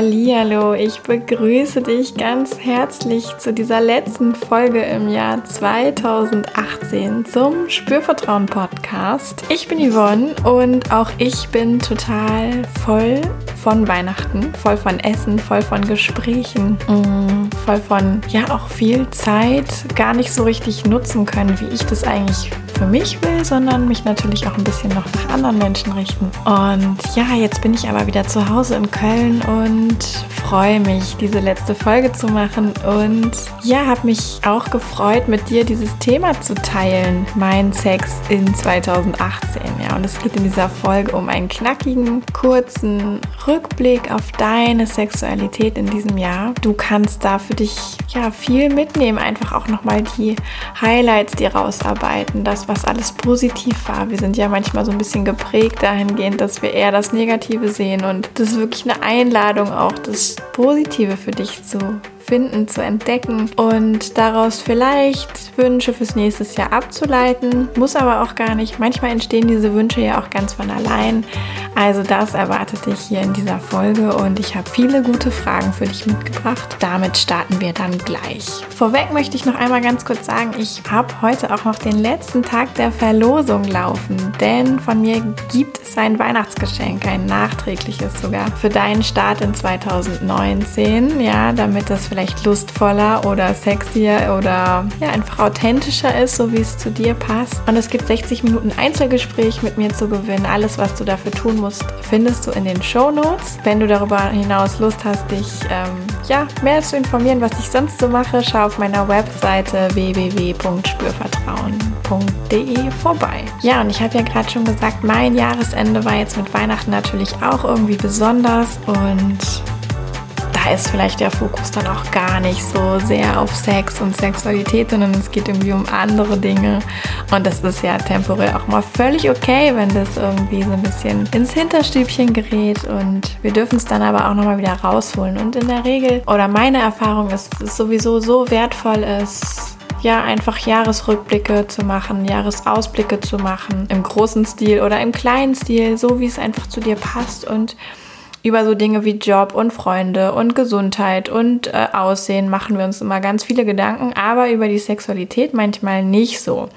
Hallihallo, ich begrüße dich ganz herzlich zu dieser letzten Folge im Jahr 2018 zum Spürvertrauen Podcast. Ich bin Yvonne und auch ich bin total voll von Weihnachten, voll von Essen, voll von Gesprächen, mm, voll von ja auch viel Zeit gar nicht so richtig nutzen können, wie ich das eigentlich für mich will, sondern mich natürlich auch ein bisschen noch nach anderen Menschen richten. Und ja, jetzt bin ich aber wieder zu Hause in Köln und freue mich, diese letzte Folge zu machen. Und ja, habe mich auch gefreut, mit dir dieses Thema zu teilen, mein Sex in 2018. Ja, und es geht in dieser Folge um einen knackigen, kurzen Rückblick auf deine Sexualität in diesem Jahr. Du kannst da für dich ja viel mitnehmen, einfach auch nochmal die Highlights dir rausarbeiten, das, was alles positiv war. Wir sind ja manchmal so ein bisschen geprägt dahingehend, dass wir eher das Negative sehen und das ist wirklich eine Einladung auch, das Positive für dich zu finden, zu entdecken und daraus vielleicht Wünsche fürs nächste Jahr abzuleiten. Muss aber auch gar nicht. Manchmal entstehen diese Wünsche ja auch ganz von allein. Also das erwartet dich hier in dieser Folge und ich habe viele gute Fragen für dich mitgebracht. Damit starten wir dann gleich. Vorweg möchte ich noch einmal ganz kurz sagen, ich habe heute auch noch den letzten Tag der Verlosung laufen, denn von mir gibt es ein Weihnachtsgeschenk, ein nachträgliches sogar für deinen Start in 2019, ja, damit das vielleicht vielleicht lustvoller oder sexier oder ja, einfach authentischer ist, so wie es zu dir passt. Und es gibt 60 Minuten Einzelgespräch mit mir zu gewinnen. Alles, was du dafür tun musst, findest du in den Show Notes. Wenn du darüber hinaus Lust hast, dich ähm, ja, mehr zu informieren, was ich sonst so mache, schau auf meiner Webseite www.spürvertrauen.de vorbei. Ja, und ich habe ja gerade schon gesagt, mein Jahresende war jetzt mit Weihnachten natürlich auch irgendwie besonders und da ist vielleicht der Fokus dann auch gar nicht so sehr auf Sex und Sexualität, sondern es geht irgendwie um andere Dinge. Und das ist ja temporär auch mal völlig okay, wenn das irgendwie so ein bisschen ins Hinterstübchen gerät. Und wir dürfen es dann aber auch nochmal wieder rausholen. Und in der Regel, oder meine Erfahrung ist, dass es sowieso so wertvoll ist, ja, einfach Jahresrückblicke zu machen, Jahresausblicke zu machen, im großen Stil oder im kleinen Stil, so wie es einfach zu dir passt und über so Dinge wie Job und Freunde und Gesundheit und äh, Aussehen machen wir uns immer ganz viele Gedanken, aber über die Sexualität manchmal nicht so.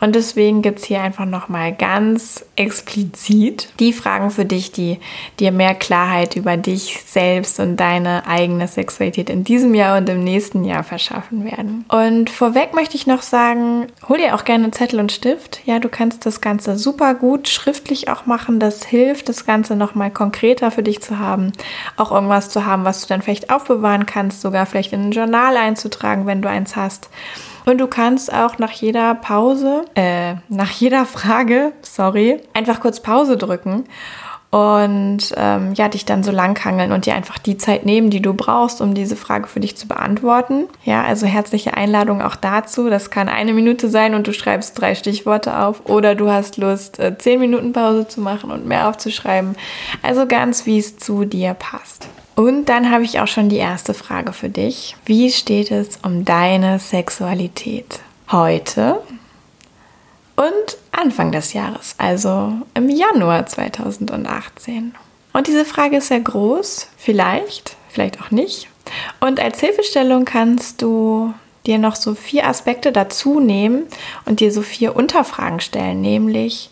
Und deswegen gibt es hier einfach nochmal ganz explizit die Fragen für dich, die dir mehr Klarheit über dich selbst und deine eigene Sexualität in diesem Jahr und im nächsten Jahr verschaffen werden. Und vorweg möchte ich noch sagen, hol dir auch gerne Zettel und Stift. Ja, du kannst das Ganze super gut schriftlich auch machen. Das hilft, das Ganze nochmal konkreter für dich zu haben. Auch irgendwas zu haben, was du dann vielleicht aufbewahren kannst, sogar vielleicht in ein Journal einzutragen, wenn du eins hast. Und du kannst auch nach jeder Pause, äh, nach jeder Frage, sorry, einfach kurz Pause drücken und ähm, ja, dich dann so langhangeln und dir einfach die Zeit nehmen, die du brauchst, um diese Frage für dich zu beantworten. Ja, also herzliche Einladung auch dazu. Das kann eine Minute sein und du schreibst drei Stichworte auf oder du hast Lust, äh, zehn Minuten Pause zu machen und mehr aufzuschreiben. Also ganz, wie es zu dir passt. Und dann habe ich auch schon die erste Frage für dich. Wie steht es um deine Sexualität heute und Anfang des Jahres, also im Januar 2018? Und diese Frage ist sehr groß, vielleicht, vielleicht auch nicht. Und als Hilfestellung kannst du dir noch so vier Aspekte dazu nehmen und dir so vier Unterfragen stellen, nämlich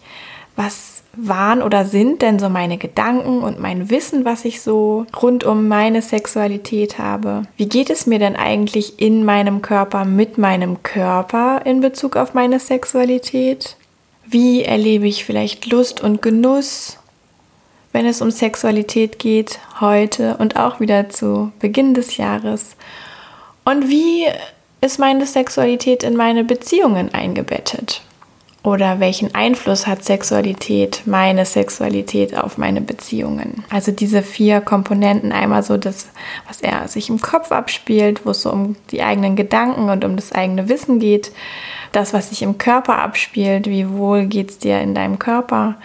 was waren oder sind denn so meine Gedanken und mein Wissen, was ich so rund um meine Sexualität habe? Wie geht es mir denn eigentlich in meinem Körper, mit meinem Körper in Bezug auf meine Sexualität? Wie erlebe ich vielleicht Lust und Genuss, wenn es um Sexualität geht, heute und auch wieder zu Beginn des Jahres? Und wie ist meine Sexualität in meine Beziehungen eingebettet? Oder welchen Einfluss hat Sexualität, meine Sexualität auf meine Beziehungen? Also diese vier Komponenten, einmal so das, was er sich im Kopf abspielt, wo es so um die eigenen Gedanken und um das eigene Wissen geht, das, was sich im Körper abspielt, wie wohl geht es dir in deinem Körper,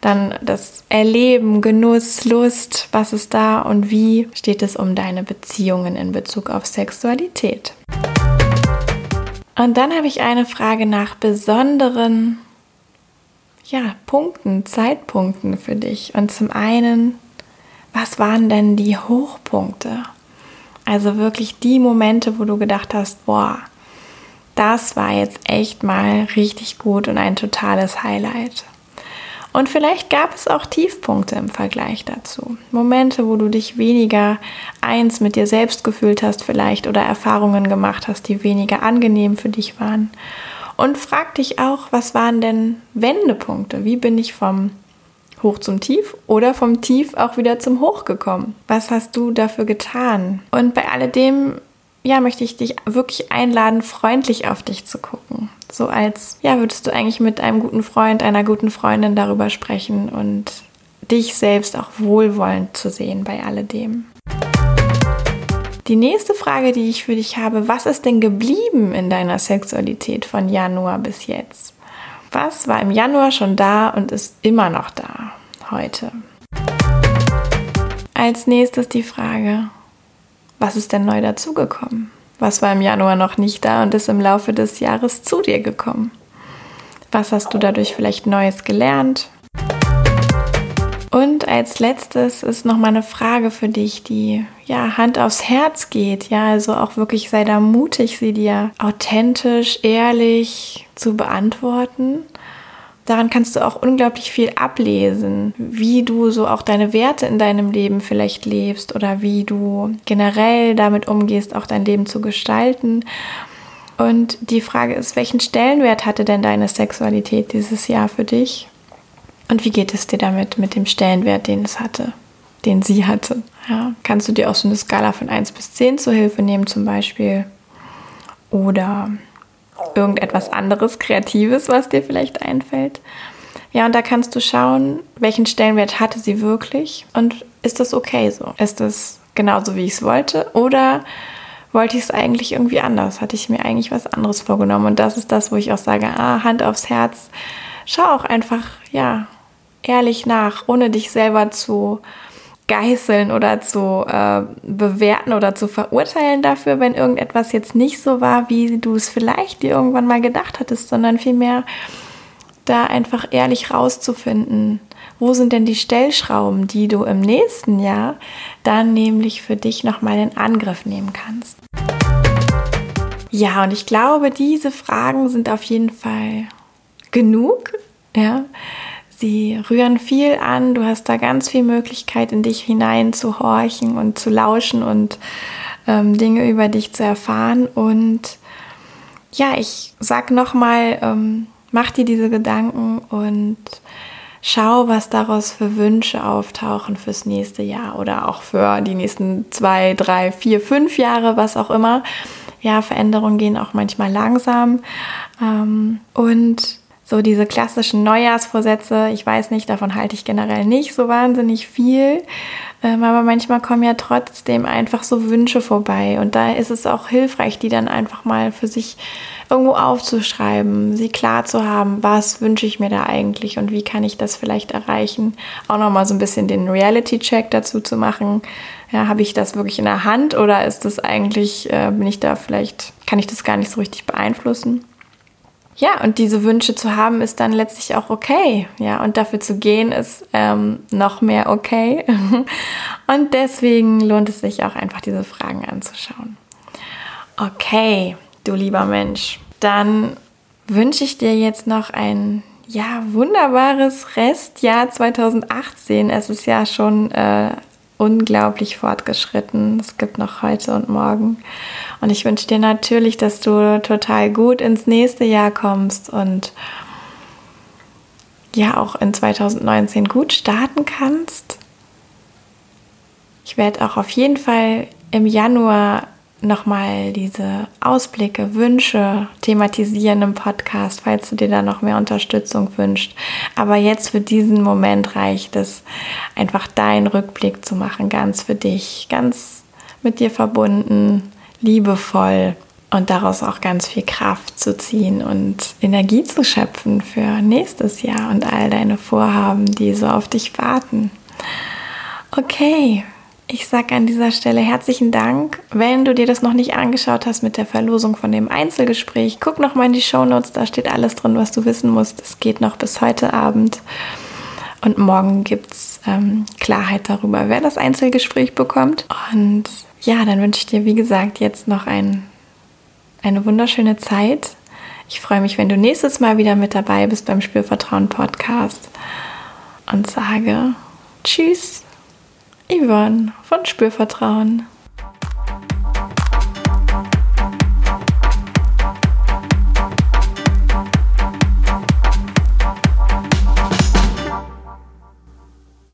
dann das Erleben, Genuss, Lust, was ist da und wie steht es um deine Beziehungen in Bezug auf Sexualität. Und dann habe ich eine Frage nach besonderen ja, Punkten, Zeitpunkten für dich. Und zum einen, was waren denn die Hochpunkte? Also wirklich die Momente, wo du gedacht hast, boah, das war jetzt echt mal richtig gut und ein totales Highlight. Und vielleicht gab es auch Tiefpunkte im Vergleich dazu. Momente, wo du dich weniger eins mit dir selbst gefühlt hast vielleicht oder Erfahrungen gemacht hast, die weniger angenehm für dich waren. Und frag dich auch, was waren denn Wendepunkte? Wie bin ich vom Hoch zum Tief oder vom Tief auch wieder zum Hoch gekommen? Was hast du dafür getan? Und bei alledem ja, möchte ich dich wirklich einladen, freundlich auf dich zu gucken. So als, ja, würdest du eigentlich mit einem guten Freund, einer guten Freundin darüber sprechen und dich selbst auch wohlwollend zu sehen bei alledem. Die nächste Frage, die ich für dich habe, was ist denn geblieben in deiner Sexualität von Januar bis jetzt? Was war im Januar schon da und ist immer noch da heute? Als nächstes die Frage, was ist denn neu dazugekommen? Was war im Januar noch nicht da und ist im Laufe des Jahres zu dir gekommen? Was hast du dadurch vielleicht Neues gelernt? Und als letztes ist noch mal eine Frage für dich, die ja Hand aufs Herz geht. Ja, also auch wirklich sei da mutig, sie dir authentisch, ehrlich zu beantworten daran kannst du auch unglaublich viel ablesen, wie du so auch deine Werte in deinem Leben vielleicht lebst oder wie du generell damit umgehst, auch dein Leben zu gestalten. Und die Frage ist, welchen Stellenwert hatte denn deine Sexualität dieses Jahr für dich? Und wie geht es dir damit, mit dem Stellenwert, den es hatte, den sie hatte? Ja, kannst du dir auch so eine Skala von 1 bis 10 zur Hilfe nehmen zum Beispiel? Oder irgendetwas anderes, Kreatives, was dir vielleicht einfällt. Ja, und da kannst du schauen, welchen Stellenwert hatte sie wirklich und ist das okay so? Ist das genauso, wie ich es wollte? Oder wollte ich es eigentlich irgendwie anders? Hatte ich mir eigentlich was anderes vorgenommen? Und das ist das, wo ich auch sage, ah, Hand aufs Herz, schau auch einfach, ja, ehrlich nach, ohne dich selber zu geißeln oder zu äh, bewerten oder zu verurteilen dafür, wenn irgendetwas jetzt nicht so war, wie du es vielleicht dir irgendwann mal gedacht hattest, sondern vielmehr da einfach ehrlich rauszufinden, wo sind denn die Stellschrauben, die du im nächsten Jahr dann nämlich für dich nochmal in Angriff nehmen kannst. Ja, und ich glaube, diese Fragen sind auf jeden Fall genug, ja, Sie rühren viel an, du hast da ganz viel Möglichkeit, in dich hinein zu horchen und zu lauschen und ähm, Dinge über dich zu erfahren. Und ja, ich sag nochmal, ähm, mach dir diese Gedanken und schau, was daraus für Wünsche auftauchen fürs nächste Jahr oder auch für die nächsten zwei, drei, vier, fünf Jahre, was auch immer. Ja, Veränderungen gehen auch manchmal langsam. Ähm, und so diese klassischen Neujahrsvorsätze, ich weiß nicht, davon halte ich generell nicht so wahnsinnig viel. Ähm, aber manchmal kommen ja trotzdem einfach so Wünsche vorbei. Und da ist es auch hilfreich, die dann einfach mal für sich irgendwo aufzuschreiben, sie klar zu haben, was wünsche ich mir da eigentlich und wie kann ich das vielleicht erreichen. Auch nochmal so ein bisschen den Reality-Check dazu zu machen. Ja, habe ich das wirklich in der Hand oder ist das eigentlich, äh, bin ich da vielleicht, kann ich das gar nicht so richtig beeinflussen? Ja, und diese Wünsche zu haben, ist dann letztlich auch okay. Ja, und dafür zu gehen, ist ähm, noch mehr okay. und deswegen lohnt es sich auch einfach, diese Fragen anzuschauen. Okay, du lieber Mensch, dann wünsche ich dir jetzt noch ein ja, wunderbares Restjahr 2018. Es ist ja schon äh, unglaublich fortgeschritten. Es gibt noch heute und morgen. Und ich wünsche dir natürlich, dass du total gut ins nächste Jahr kommst und ja auch in 2019 gut starten kannst. Ich werde auch auf jeden Fall im Januar nochmal diese Ausblicke, Wünsche thematisieren im Podcast, falls du dir da noch mehr Unterstützung wünschst. Aber jetzt für diesen Moment reicht es, einfach deinen Rückblick zu machen, ganz für dich, ganz mit dir verbunden, liebevoll und daraus auch ganz viel Kraft zu ziehen und Energie zu schöpfen für nächstes Jahr und all deine Vorhaben, die so auf dich warten. Okay, ich sage an dieser Stelle herzlichen Dank. Wenn du dir das noch nicht angeschaut hast mit der Verlosung von dem Einzelgespräch, guck noch mal in die Show Notes, da steht alles drin, was du wissen musst. Es geht noch bis heute Abend. Und morgen gibt es ähm, Klarheit darüber, wer das Einzelgespräch bekommt. Und ja, dann wünsche ich dir, wie gesagt, jetzt noch ein, eine wunderschöne Zeit. Ich freue mich, wenn du nächstes Mal wieder mit dabei bist beim Spürvertrauen Podcast und sage Tschüss, Yvonne von Spürvertrauen.